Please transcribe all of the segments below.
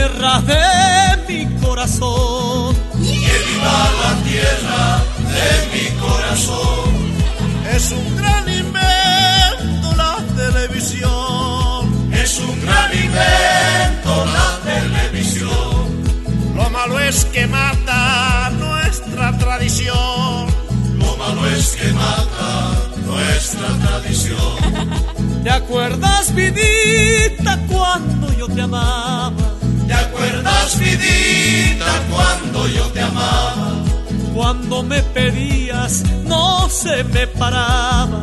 Tierra de mi corazón. Que viva la tierra de mi corazón. Es un gran invento la televisión. Es un gran invento la televisión. Lo malo es que mata nuestra tradición. Lo malo es que mata nuestra tradición. ¿Te acuerdas, vidita, cuando yo te amaba? ¿Te acuerdas, vidita, cuando yo te amaba? Cuando me pedías, no se me paraba.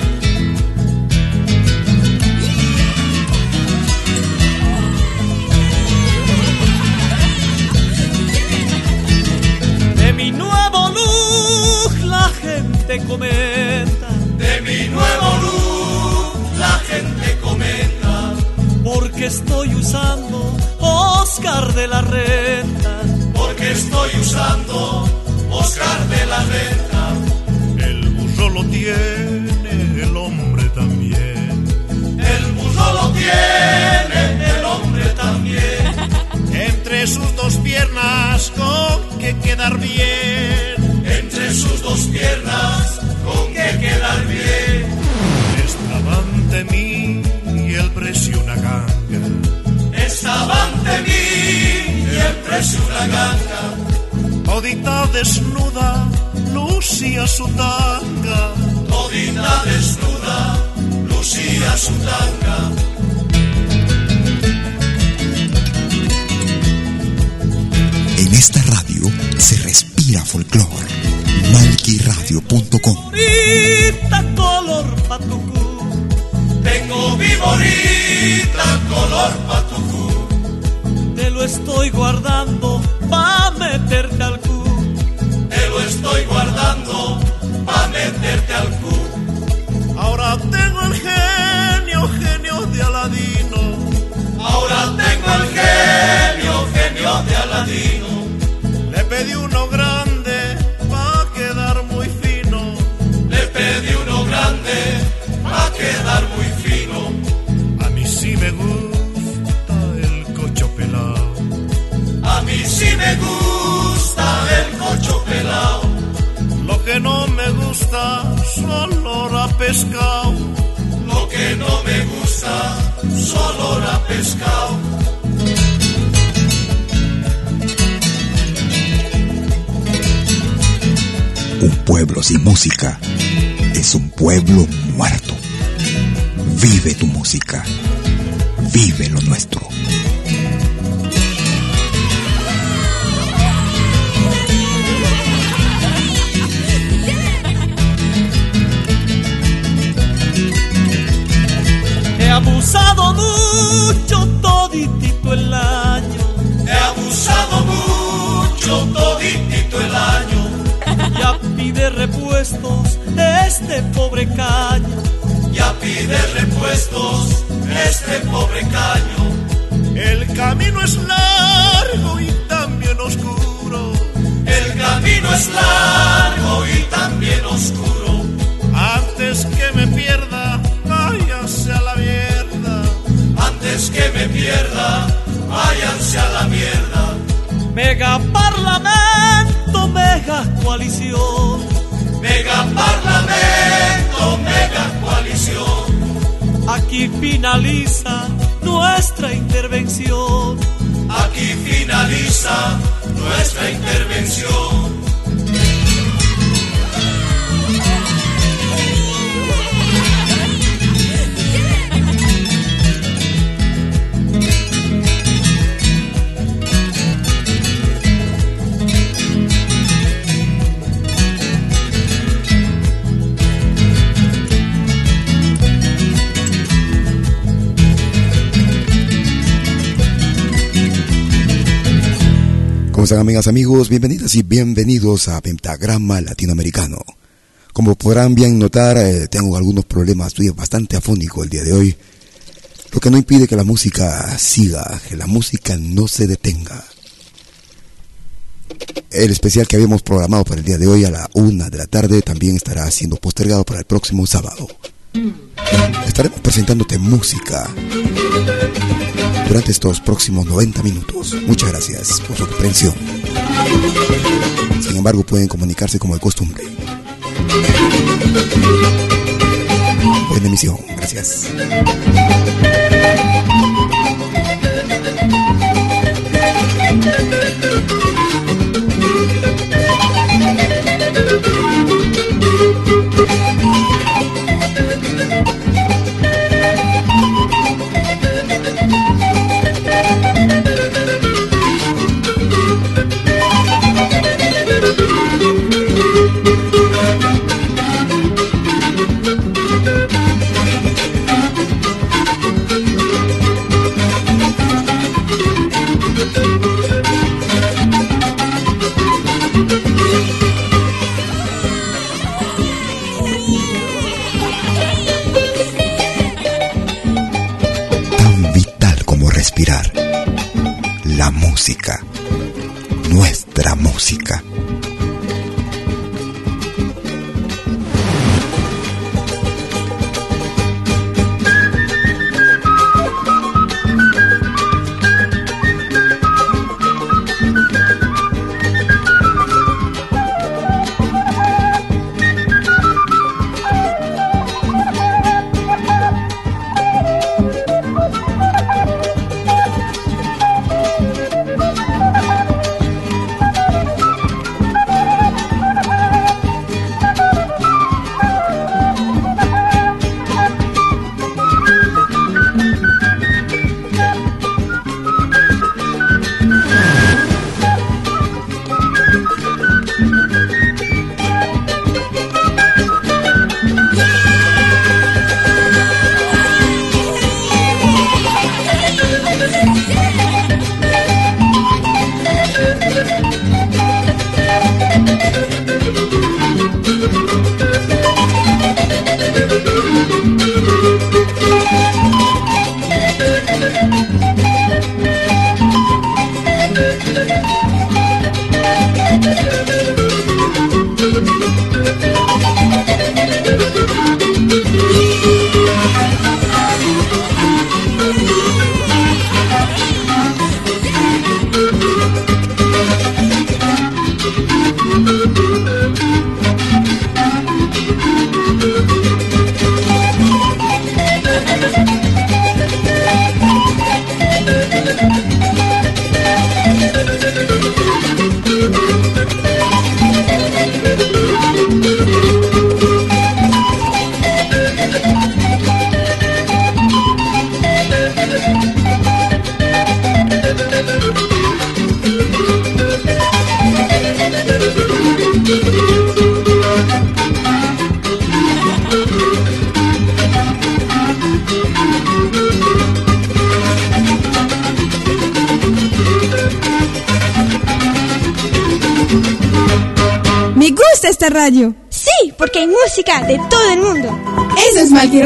Precio una ganga. Todita desnuda, lucía su tanga. Todita desnuda, lucía su tanga. En esta radio se respira folclore. Malkyradio.com Ahorita color patucú, Tengo mi bonita color patucú te lo estoy guardando pa' meterte al cu. Te lo estoy guardando pa' meterte al cu. Ahora tengo el genio, genio de Aladino. Ahora tengo el genio, genio de Aladino. Le pedí uno grande pa' quedar muy fino. Le pedí uno grande pa' quedar muy fino. A mí sí me gusta si me gusta el cocho pelado, Lo que no me gusta son olor a pescado. Lo que no me gusta son olor a pescado. Un pueblo sin música es un pueblo muerto. Vive tu música. Vive lo nuestro. Abusado mucho toditito el año. He abusado mucho toditito el año. Ya pide repuestos este pobre caño. Ya pide repuestos este pobre caño. El camino es largo y también oscuro. El camino es largo y también oscuro. Antes que me pierda que me pierda, váyanse a la mierda. Mega Parlamento, mega coalición. Mega Parlamento, mega coalición. Aquí finaliza nuestra intervención. Aquí finaliza nuestra intervención. Están amigas, amigos? Bienvenidas y bienvenidos a Pentagrama Latinoamericano. Como podrán bien notar, eh, tengo algunos problemas, estoy bastante afónico el día de hoy, lo que no impide que la música siga, que la música no se detenga. El especial que habíamos programado para el día de hoy a la una de la tarde también estará siendo postergado para el próximo sábado. Estaremos presentándote música durante estos próximos 90 minutos. Muchas gracias por su comprensión. Sin embargo, pueden comunicarse como de costumbre. Buena emisión, gracias. Radio. Sí, porque hay música de todo el mundo. Eso es Malqui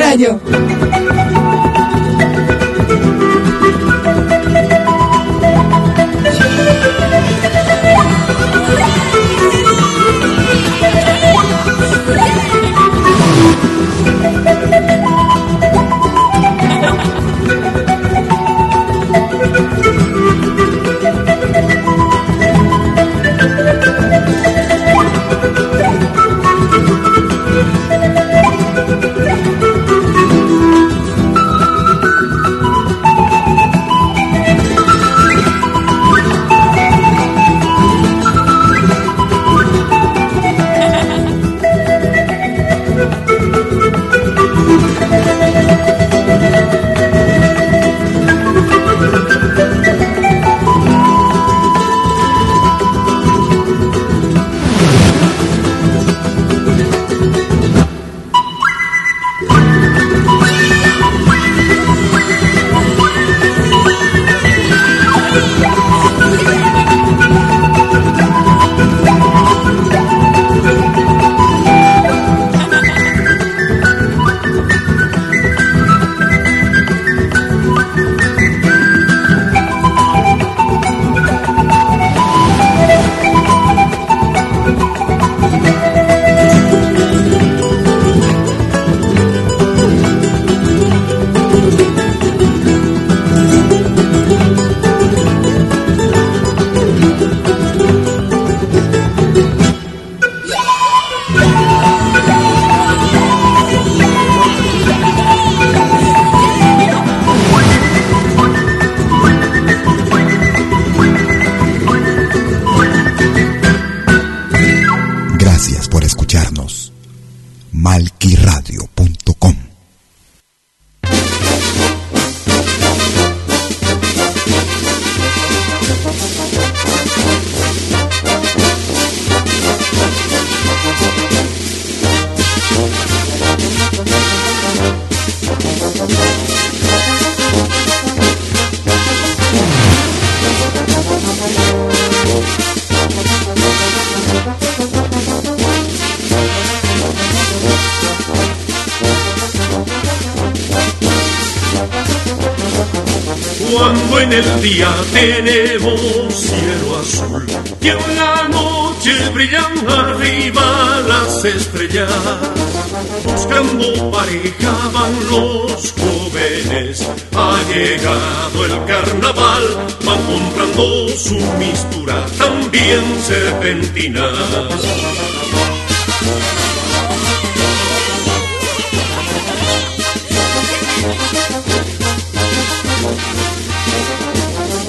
Radio.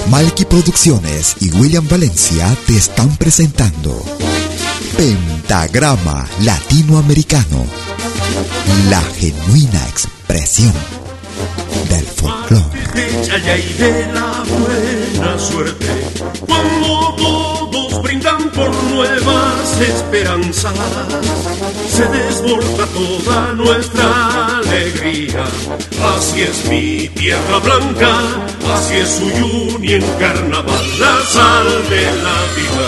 Malky Producciones y William Valencia te están presentando Pentagrama Latinoamericano, la genuina expresión del folclore. de la buena suerte, brindan por nuevas esperanzas, se desborda toda nuestra alegría. Así es mi tierra blanca, así es su y en carnaval, la sal de la vida.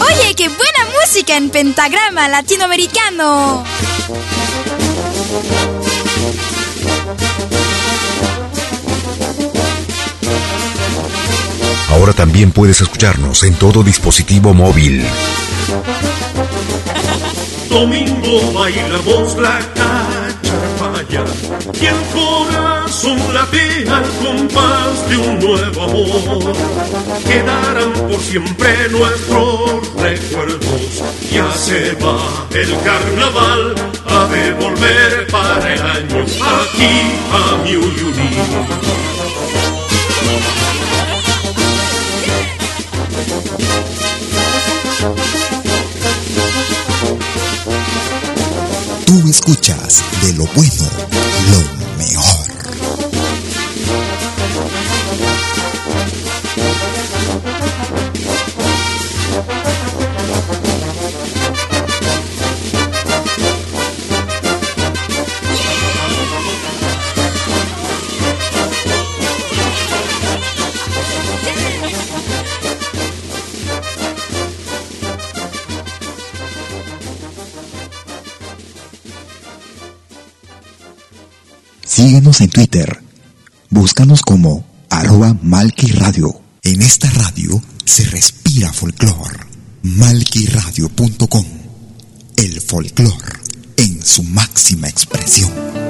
Oye, qué buena música en pentagrama latinoamericano. Ahora también puedes escucharnos en todo dispositivo móvil. Domingo bailamos la cacharpaya y el corazón late al compás de un nuevo amor. Quedarán por siempre nuestros recuerdos. Ya se va el carnaval, a de volver para el año aquí a mi Uyuni. Tú escuchas de lo bueno, lo En Twitter. Búscanos como arroba Radio. En esta radio se respira folclor. Malquiradio.com. El folclor en su máxima expresión.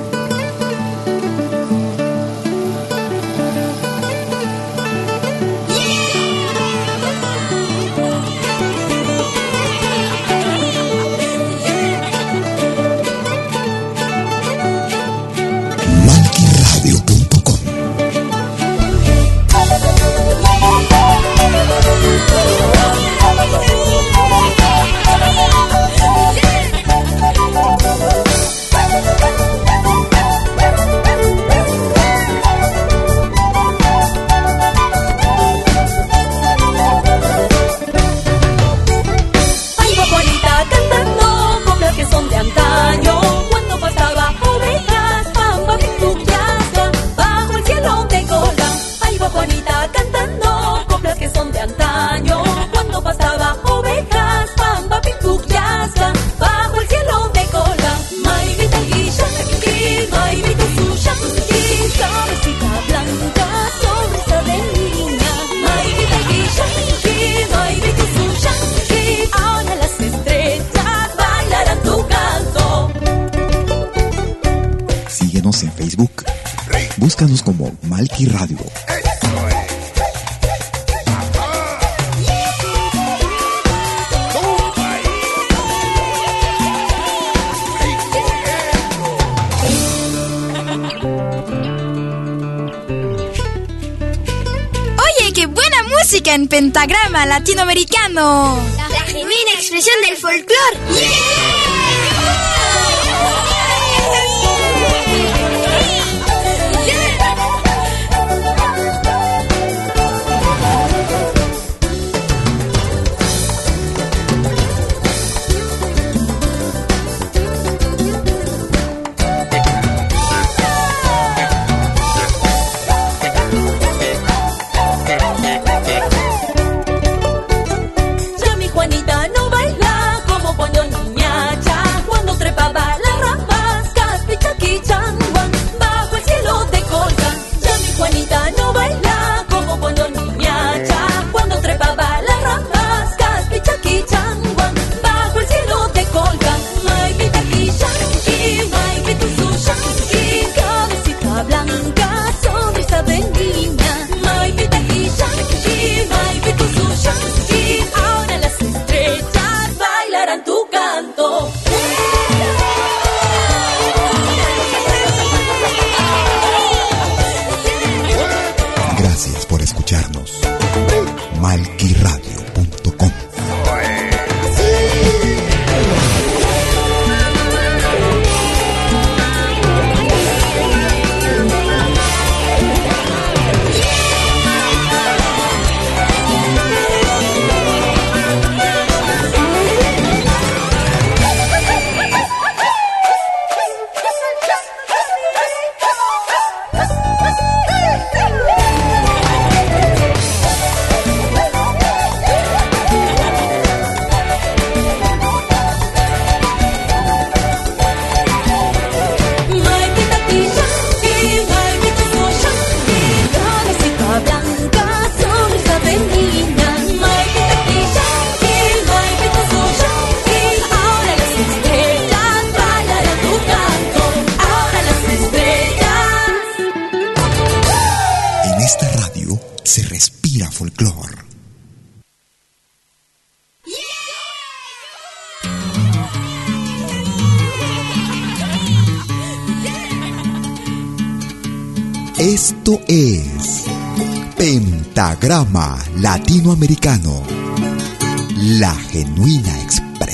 Latinoamericano.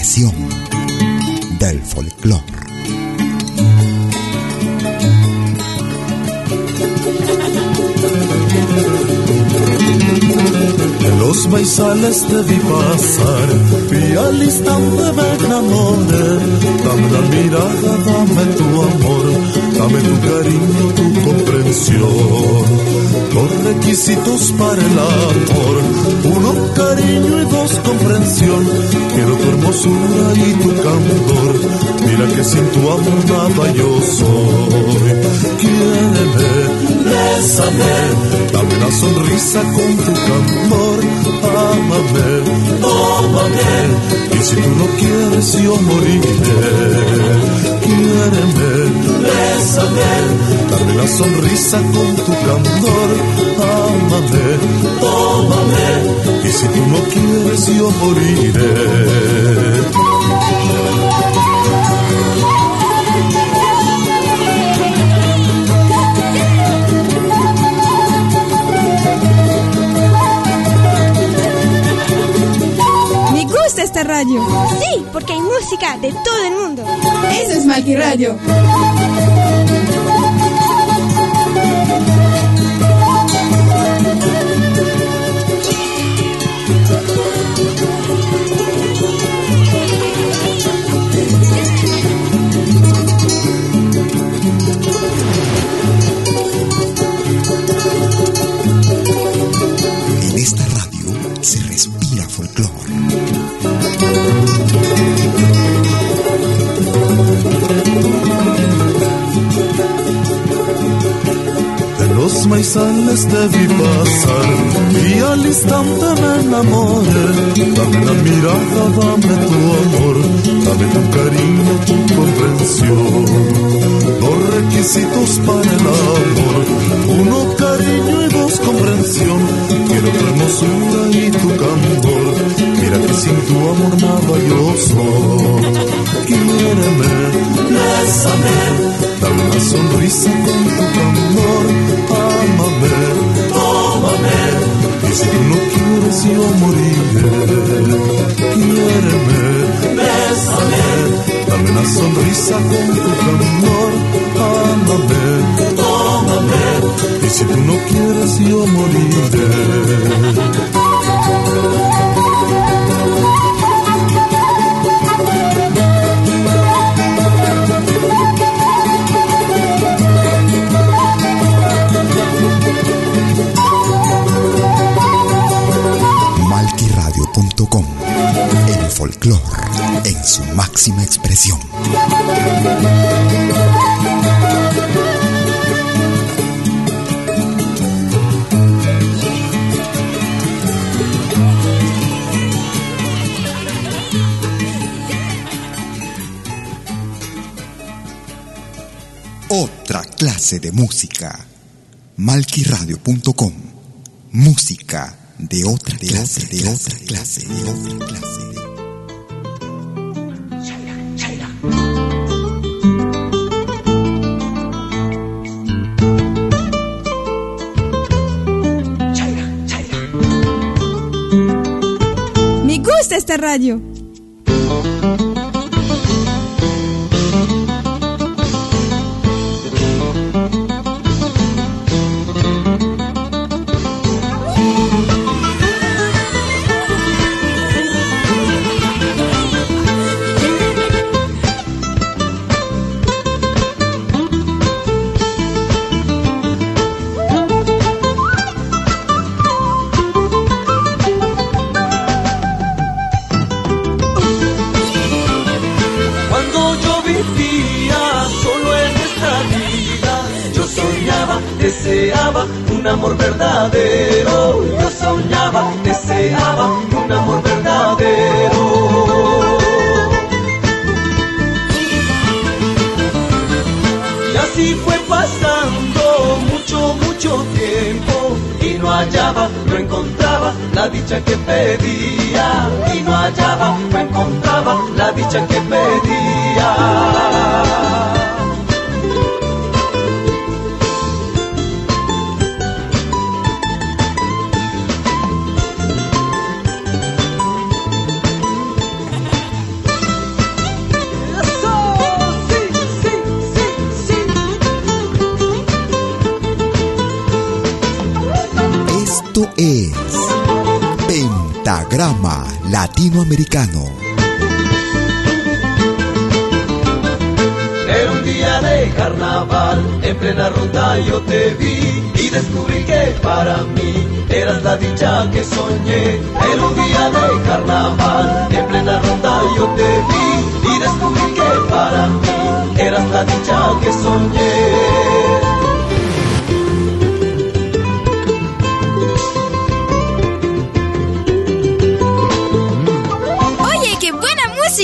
Expresión del folclore. Los maizales te vi pasar, vi al instante me enamoré. Dame la mirada, dame tu amor, dame tu cariño, tu comprensión. Los requisitos para el amor, uno cariño y dos comprensión. Quiero tu hermosura y tu candor mira que sin tu amor nada yo soy. Quiéreme, bésame, dame una sonrisa con tu candor, ámame, tómame, y si tú no quieres yo moriré. Quiéreme, bésame, dame una sonrisa con tu candor, ámame, tómame, y si tú no quieres yo moriré. Esta radio. Sí, porque hay música de todo el mundo. Eso es Malqui Radio. De los maizales te vi pasar y al instante me enamoré. Dame la mirada, dame tu amor, dame tu cariño, tu comprensión. Los requisitos para el amor, yo moriré. Quiéreme, bésame, dame una sonrisa con tu candor, ámame, tómame, y si tú no quieres yo moriré. Su máxima expresión. Otra clase de música. Malquiradio.com Música de otra clase, de otra clase, de otra clase. Esta un amor verdadero. Yo soñaba, deseaba un amor verdadero. Y así fue pasando mucho, mucho tiempo y no hallaba, no encontraba la dicha que pedía y no hallaba, no encontraba la dicha que pedía. Latinoamericano. Era un día de carnaval, en plena ronda yo te vi y descubrí que para mí eras la dicha que soñé. Era un día de carnaval, en plena ronda yo te vi y descubrí que para mí eras la dicha que soñé.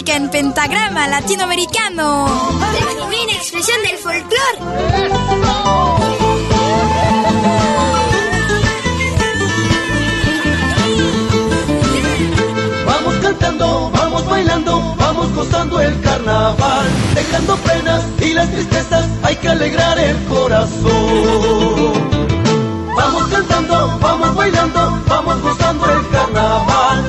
Música en pentagrama latinoamericano. La genuina expresión del folclore. Vamos cantando, vamos bailando, vamos gozando el carnaval, dejando penas y las tristezas, hay que alegrar el corazón. Vamos cantando, vamos bailando, vamos gozando el carnaval,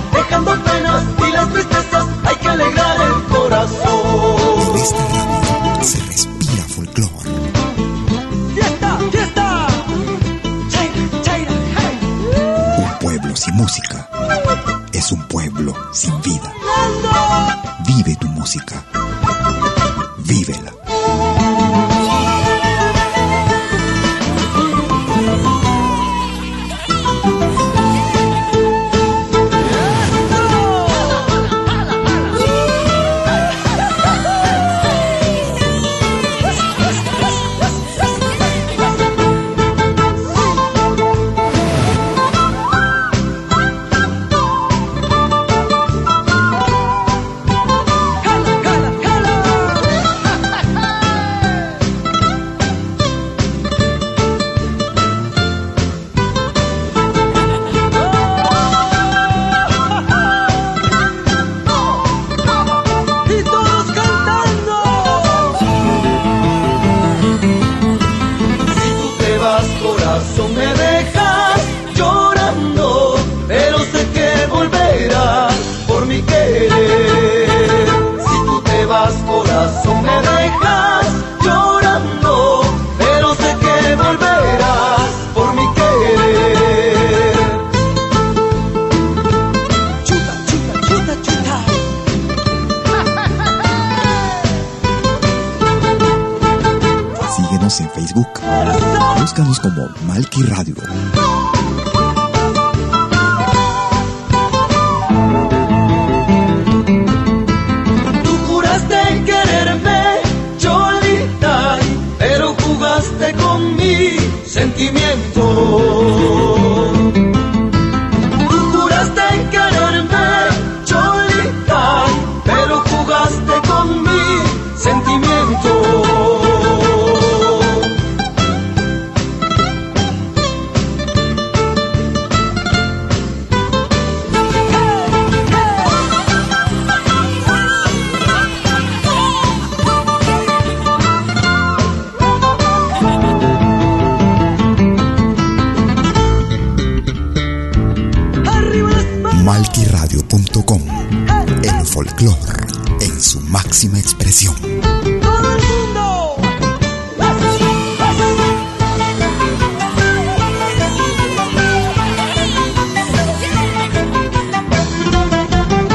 folclore en su máxima expresión.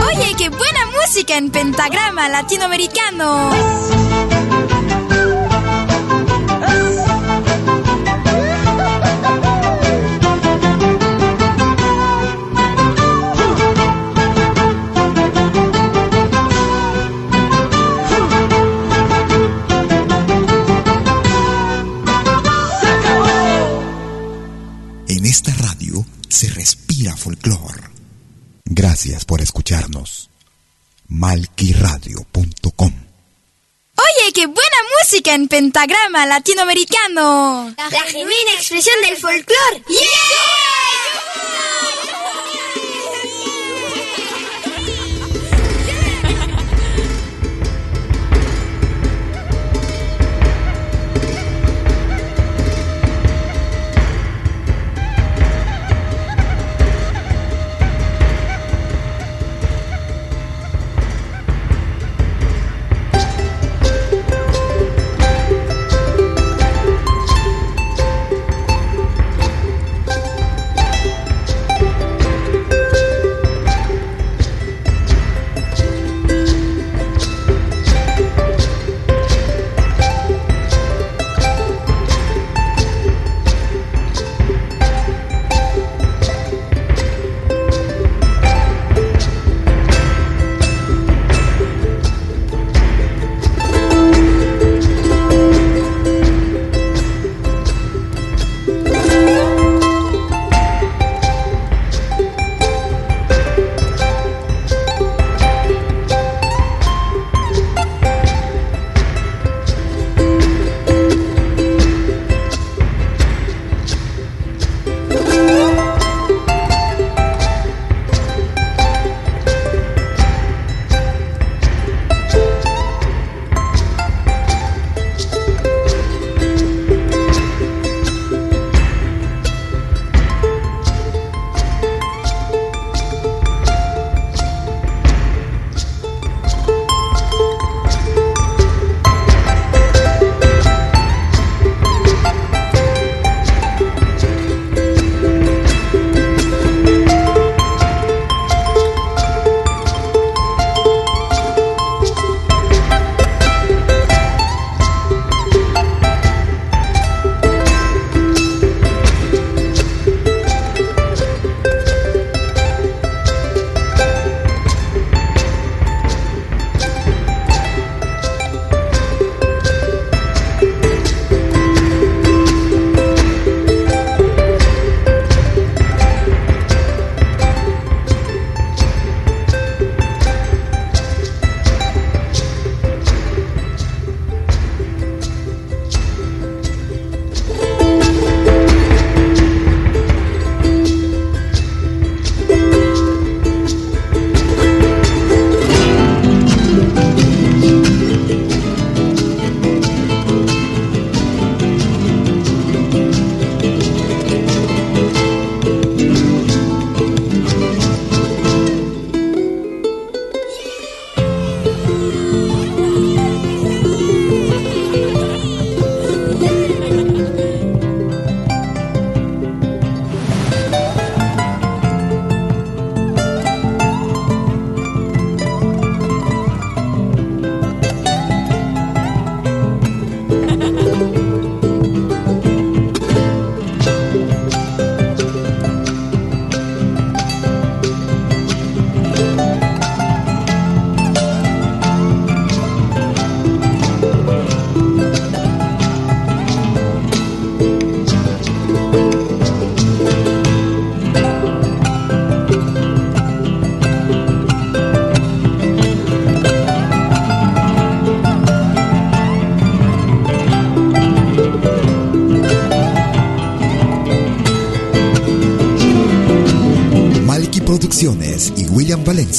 Oye, qué buena música en pentagrama latinoamericano. Gracias por escucharnos. Malquiradio.com. Oye, qué buena música en pentagrama latinoamericano. La genuina expresión del folclore. Producciones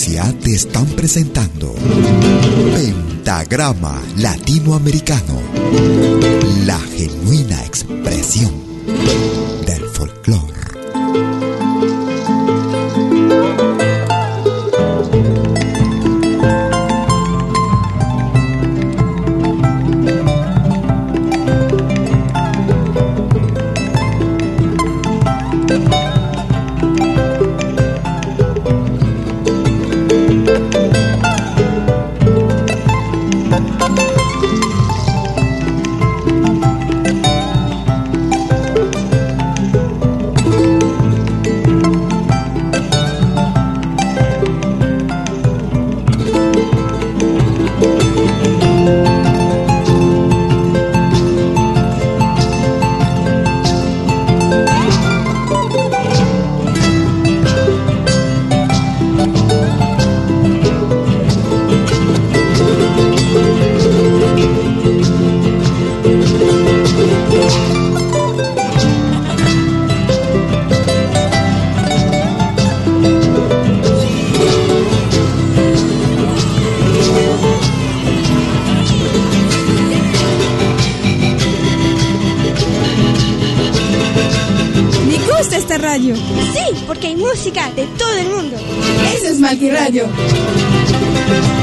Te están presentando Pentagrama Latinoamericano, la genuina expresión en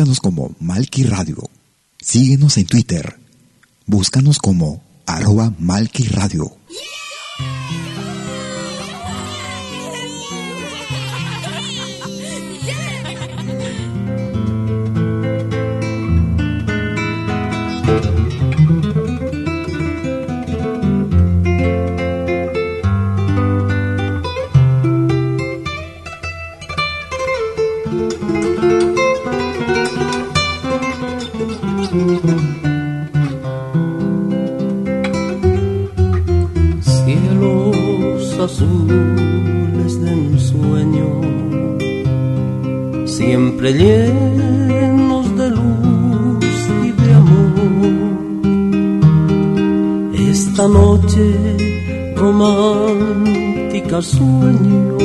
Búscanos como Malki Radio. Síguenos en Twitter. Búscanos como arroba Malki Radio. Esta noche romántica sueño.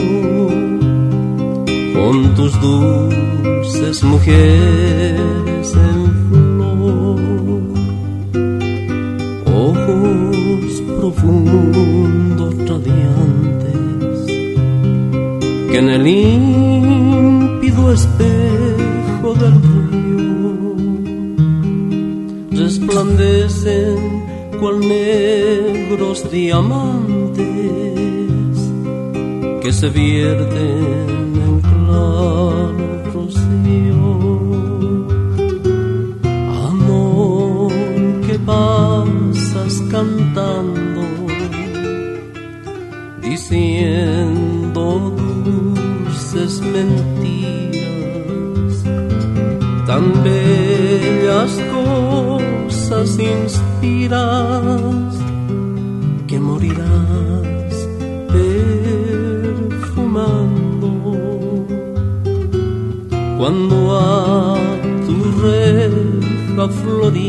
Con tus dulces mujeres en flor, ojos profundos radiantes que en el límpido espejo del río resplandecen cual negros diamantes que se vierten rocío. Amor que pasas cantando, diciendo dulces mentiras, tan bellas cosas inspiras que morirás perfumando. Cuando a tu reja florida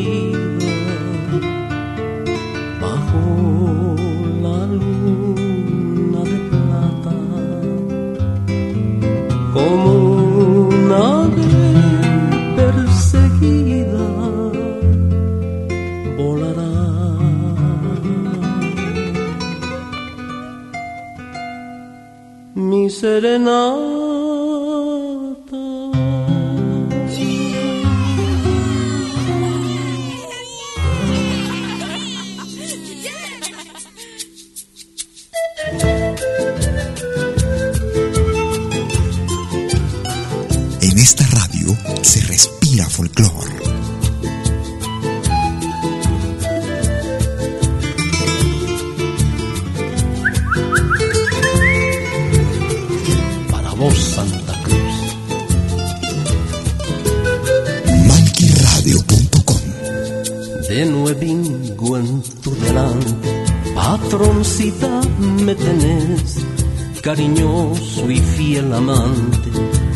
cariñoso y fiel amante,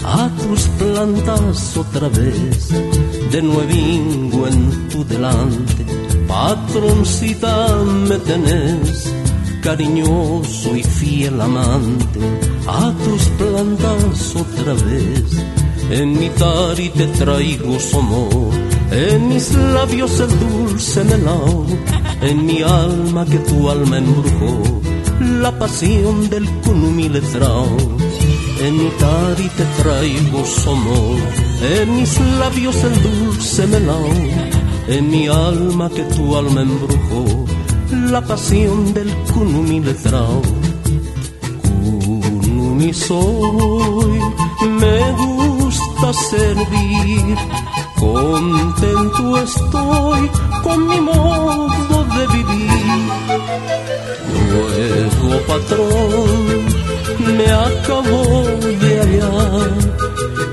a tus plantas otra vez, de nuevingo en tu delante, patroncita me tenés, cariñoso y fiel amante, a tus plantas otra vez, en mi tari te traigo su amor, en mis labios el dulce melao, en mi alma que tu alma embrujó la pasión del cunumi En mi tari te traigo somos, en mis labios el dulce melao, en mi alma que tu alma embrujó, la pasión del cunumi Cunumi soy, me gusta servir, contento estoy con mi modo de vivir nuevo patrón me acabó de hallar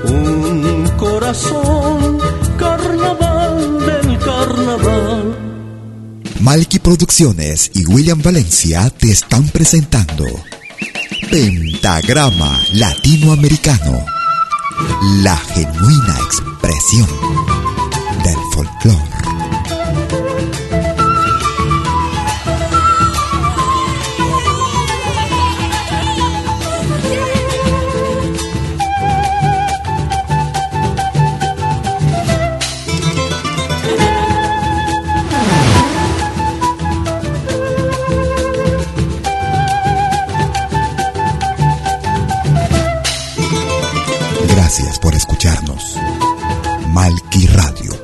un corazón carnaval del carnaval. Malky Producciones y William Valencia te están presentando Pentagrama Latinoamericano, la genuina impresión del folclore. Gracias por escucharnos. Malqui Radio.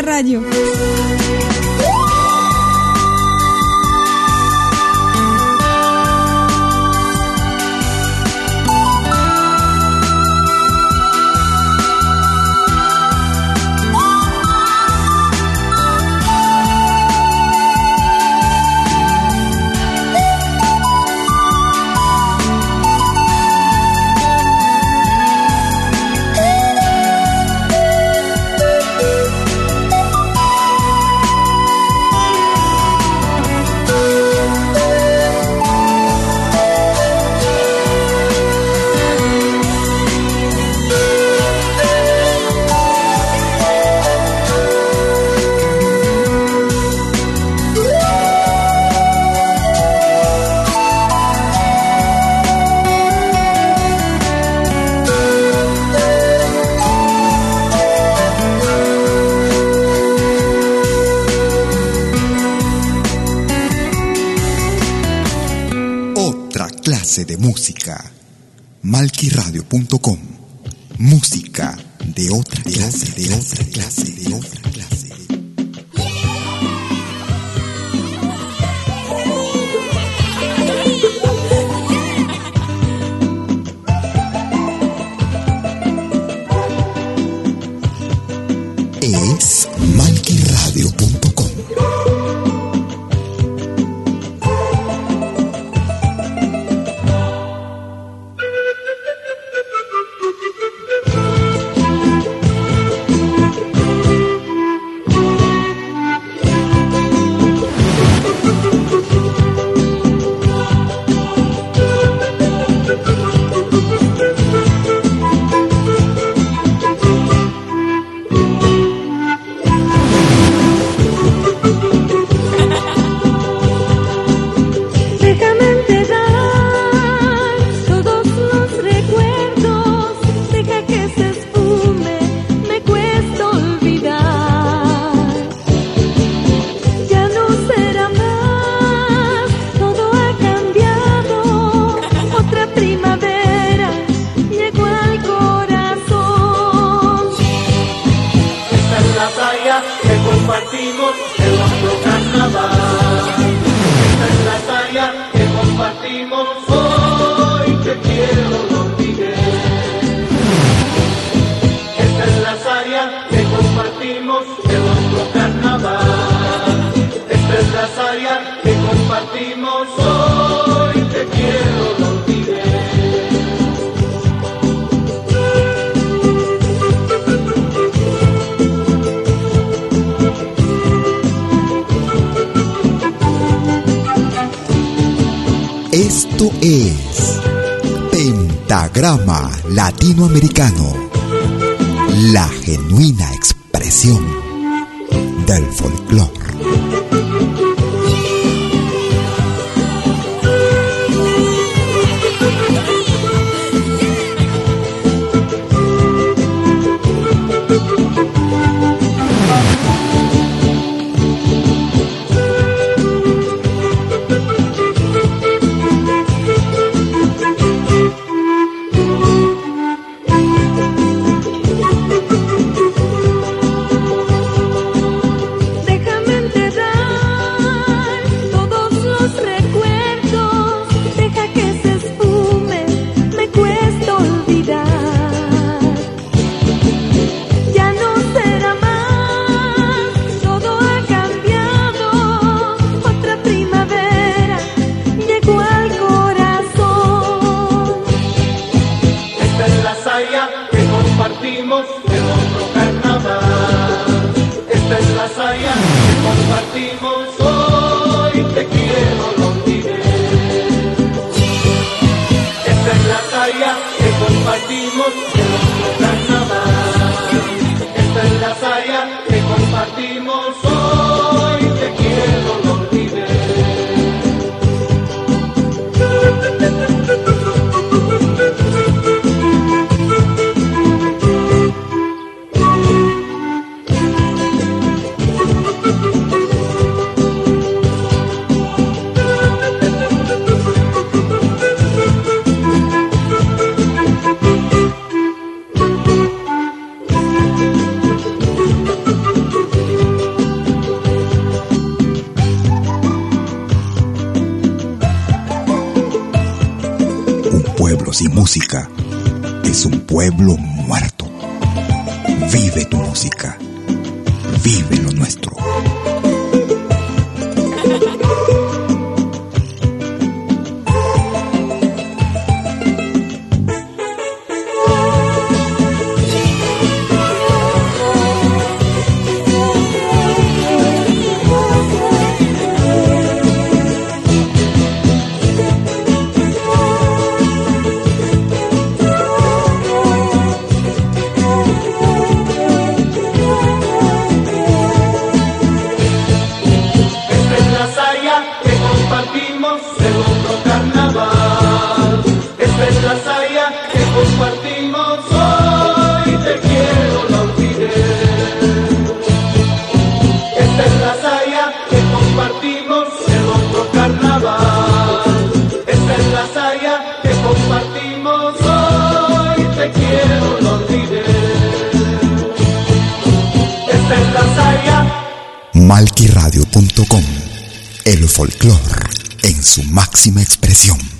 Radio. malquiradio.com. El folclor en su máxima expresión.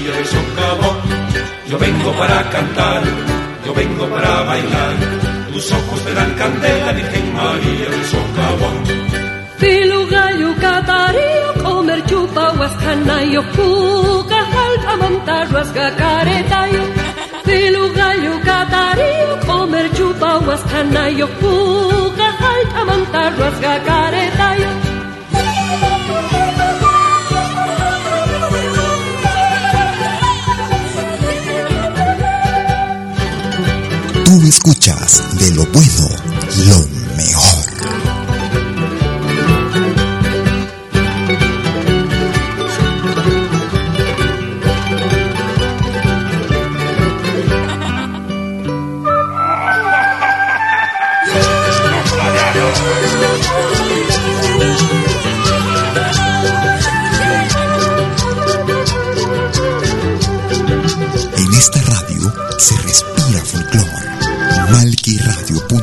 castillo de socavón. Yo vengo para cantar, yo vengo para bailar. Tus ojos te dan candela, Virgen María de socavón. Filugayo catarío, comer chupa, huascanayo, cuca, jalpa, mantarras, gacaretayo. Filugayo catarío, comer chupa, huascanayo, cuca, jalpa, mantarras, gacaretayo. solo escuchas de lo bueno, lo mejor. En esta radio se respira folclore malquiradio.com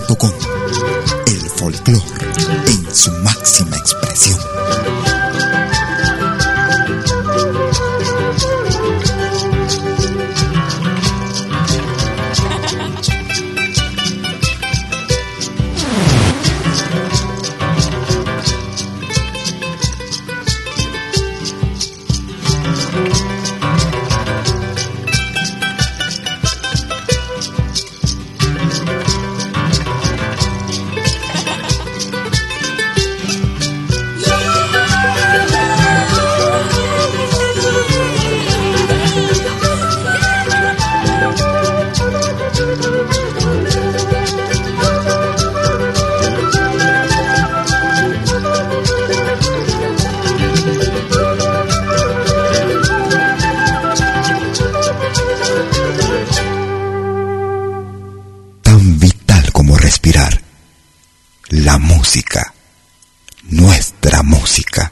respirar. La música, nuestra música.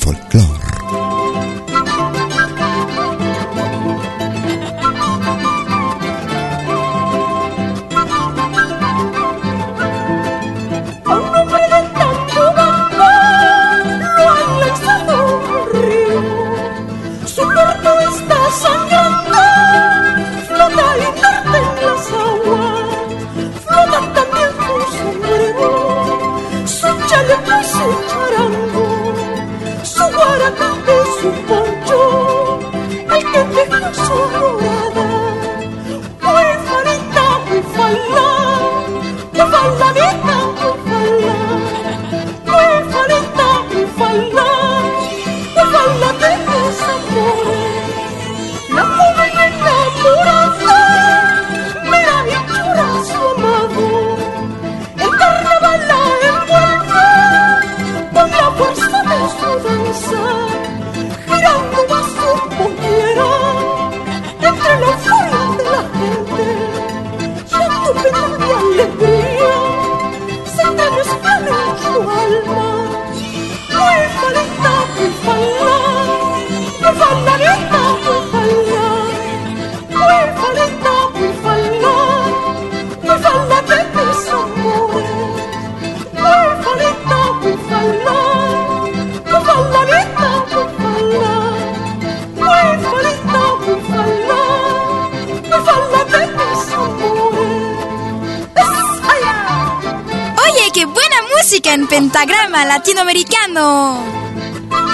latinoamericano.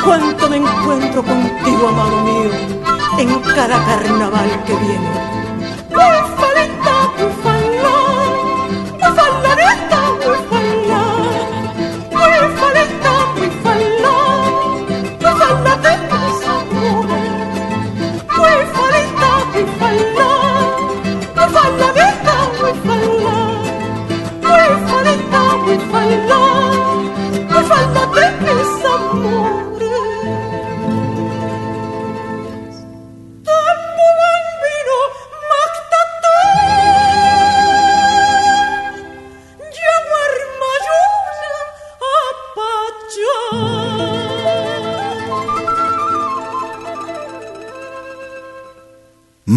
Cuánto me encuentro contigo, amado mío, en cada carnaval que viene